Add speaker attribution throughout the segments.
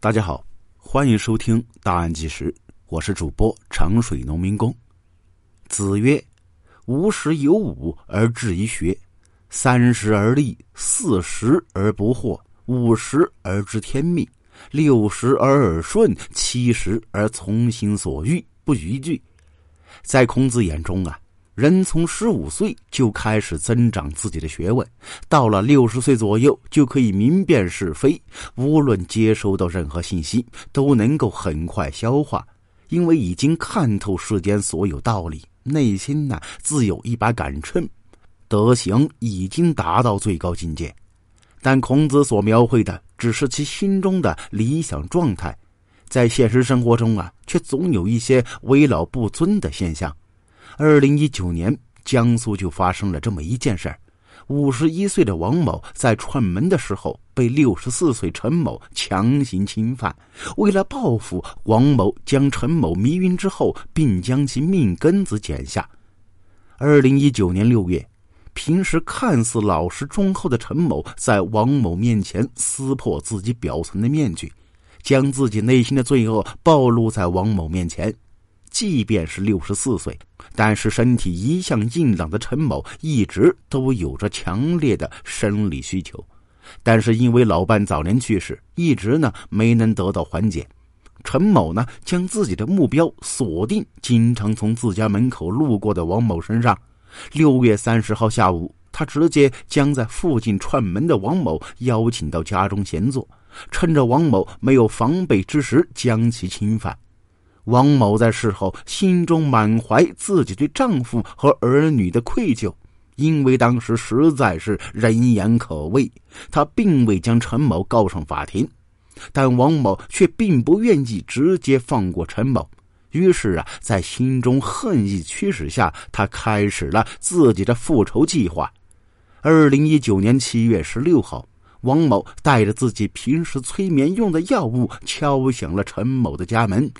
Speaker 1: 大家好，欢迎收听《大案纪实》，我是主播长水农民工。子曰：“吾十有五而志于学，三十而立，四十而不惑，五十而知天命，六十而耳顺，七十而从心所欲，不逾矩。”在孔子眼中啊。人从十五岁就开始增长自己的学问，到了六十岁左右就可以明辨是非。无论接收到任何信息，都能够很快消化，因为已经看透世间所有道理，内心呢自有一把杆秤，德行已经达到最高境界。但孔子所描绘的只是其心中的理想状态，在现实生活中啊，却总有一些为老不尊的现象。二零一九年，江苏就发生了这么一件事儿：五十一岁的王某在串门的时候被六十四岁陈某强行侵犯。为了报复，王某将陈某迷晕之后，并将其命根子剪下。二零一九年六月，平时看似老实忠厚的陈某，在王某面前撕破自己表层的面具，将自己内心的罪恶暴露在王某面前。即便是六十四岁，但是身体一向硬朗的陈某一直都有着强烈的生理需求，但是因为老伴早年去世，一直呢没能得到缓解。陈某呢将自己的目标锁定经常从自家门口路过的王某身上。六月三十号下午，他直接将在附近串门的王某邀请到家中闲坐，趁着王某没有防备之时将其侵犯。王某在事后心中满怀自己对丈夫和儿女的愧疚，因为当时实在是人言可畏，他并未将陈某告上法庭，但王某却并不愿意直接放过陈某，于是啊，在心中恨意驱使下，他开始了自己的复仇计划。二零一九年七月十六号，王某带着自己平时催眠用的药物，敲响了陈某的家门。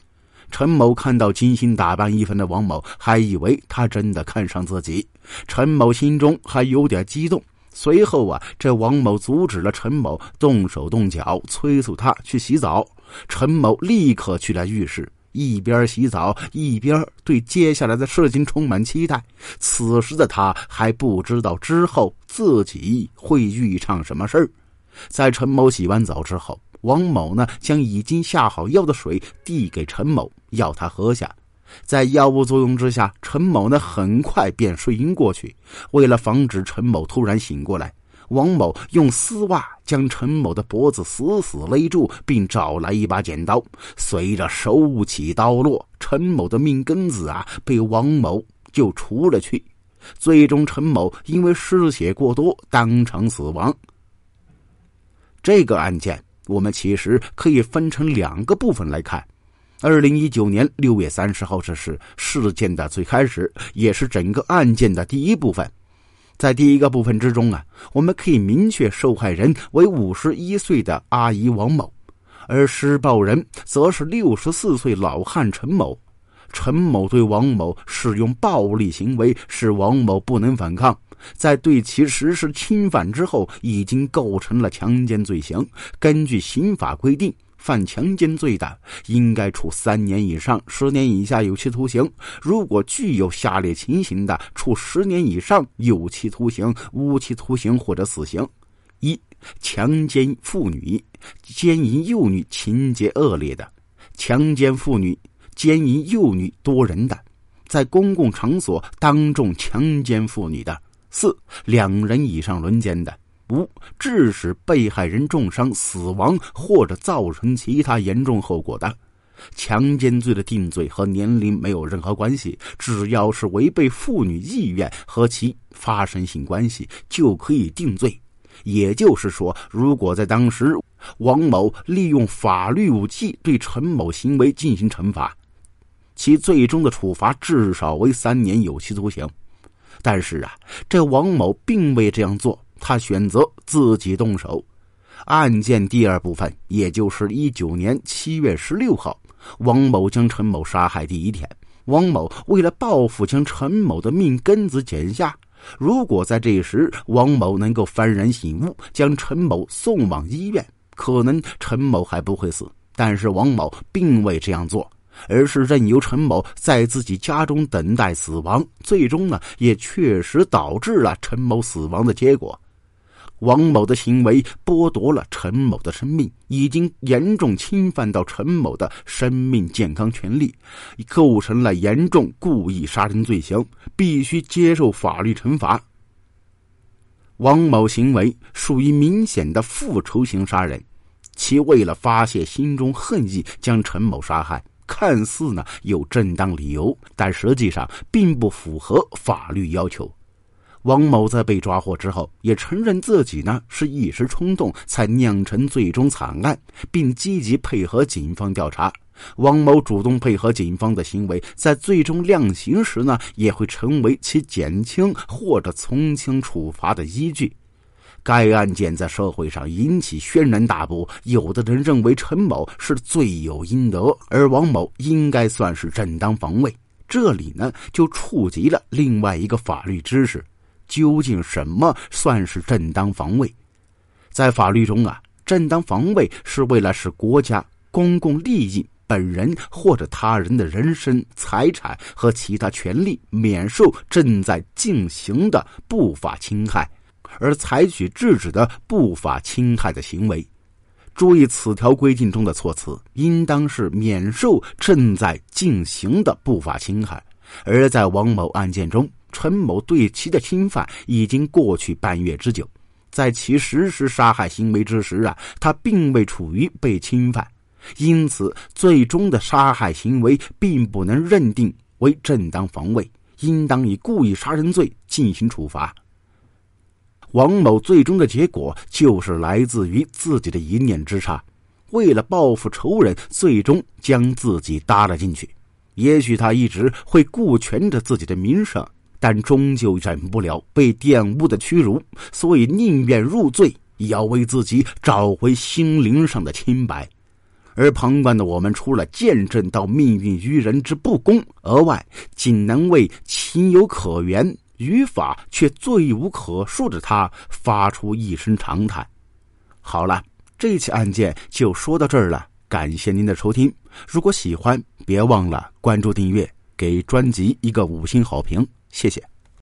Speaker 1: 陈某看到精心打扮一番的王某，还以为他真的看上自己。陈某心中还有点激动。随后啊，这王某阻止了陈某动手动脚，催促他去洗澡。陈某立刻去了浴室，一边洗澡一边对接下来的事情充满期待。此时的他还不知道之后自己会遇上什么事儿。在陈某洗完澡之后。王某呢，将已经下好药的水递给陈某，要他喝下。在药物作用之下，陈某呢很快便睡晕过去。为了防止陈某突然醒过来，王某用丝袜将陈某的脖子死死勒住，并找来一把剪刀。随着手起刀落，陈某的命根子啊被王某就除了去。最终，陈某因为失血过多，当场死亡。这个案件。我们其实可以分成两个部分来看。二零一九年六月三十号，这是事件的最开始，也是整个案件的第一部分。在第一个部分之中啊，我们可以明确受害人为五十一岁的阿姨王某，而施暴人则是六十四岁老汉陈某。陈某对王某使用暴力行为，使王某不能反抗。在对其实施侵犯之后，已经构成了强奸罪行。根据刑法规定，犯强奸罪的，应该处三年以上十年以下有期徒刑；如果具有下列情形的，处十年以上有期徒刑、无期徒刑或者死刑：一、强奸妇女、奸淫幼女情节恶劣的；强奸妇女、奸淫幼女多人的；在公共场所当众强奸妇女的。四两人以上轮奸的，五致使被害人重伤、死亡或者造成其他严重后果的，强奸罪的定罪和年龄没有任何关系，只要是违背妇女意愿和其发生性关系就可以定罪。也就是说，如果在当时王某利用法律武器对陈某行为进行惩罚，其最终的处罚至少为三年有期徒刑。但是啊，这王某并未这样做，他选择自己动手。案件第二部分，也就是一九年七月十六号，王某将陈某杀害第一天，王某为了报复，将陈某的命根子剪下。如果在这时王某能够幡然醒悟，将陈某送往医院，可能陈某还不会死。但是王某并未这样做，而是任由陈某在自己家中等待死亡，最终呢，也确实导致了陈某死亡的结果。王某的行为剥夺了陈某的生命，已经严重侵犯到陈某的生命健康权利，构成了严重故意杀人罪行，必须接受法律惩罚。王某行为属于明显的复仇型杀人。其为了发泄心中恨意，将陈某杀害，看似呢有正当理由，但实际上并不符合法律要求。王某在被抓获之后，也承认自己呢是一时冲动才酿成最终惨案，并积极配合警方调查。王某主动配合警方的行为，在最终量刑时呢，也会成为其减轻或者从轻处罚的依据。该案件在社会上引起轩然大波，有的人认为陈某是罪有应得，而王某应该算是正当防卫。这里呢，就触及了另外一个法律知识：究竟什么算是正当防卫？在法律中啊，正当防卫是为了使国家公共利益、本人或者他人的人身、财产和其他权利免受正在进行的不法侵害。而采取制止的不法侵害的行为，注意此条规定中的措辞，应当是免受正在进行的不法侵害。而在王某案件中，陈某对其的侵犯已经过去半月之久，在其实施杀害行为之时啊，他并未处于被侵犯，因此最终的杀害行为并不能认定为正当防卫，应当以故意杀人罪进行处罚。王某最终的结果就是来自于自己的一念之差，为了报复仇人，最终将自己搭了进去。也许他一直会顾全着自己的名声，但终究忍不了被玷污的屈辱，所以宁愿入罪，也要为自己找回心灵上的清白。而旁观的我们，除了见证到命运于人之不公，额外仅能为情有可原。语法却罪无可恕的他发出一声长叹。好了，这起案件就说到这儿了。感谢您的收听，如果喜欢，别忘了关注订阅，给专辑一个五星好评，谢谢。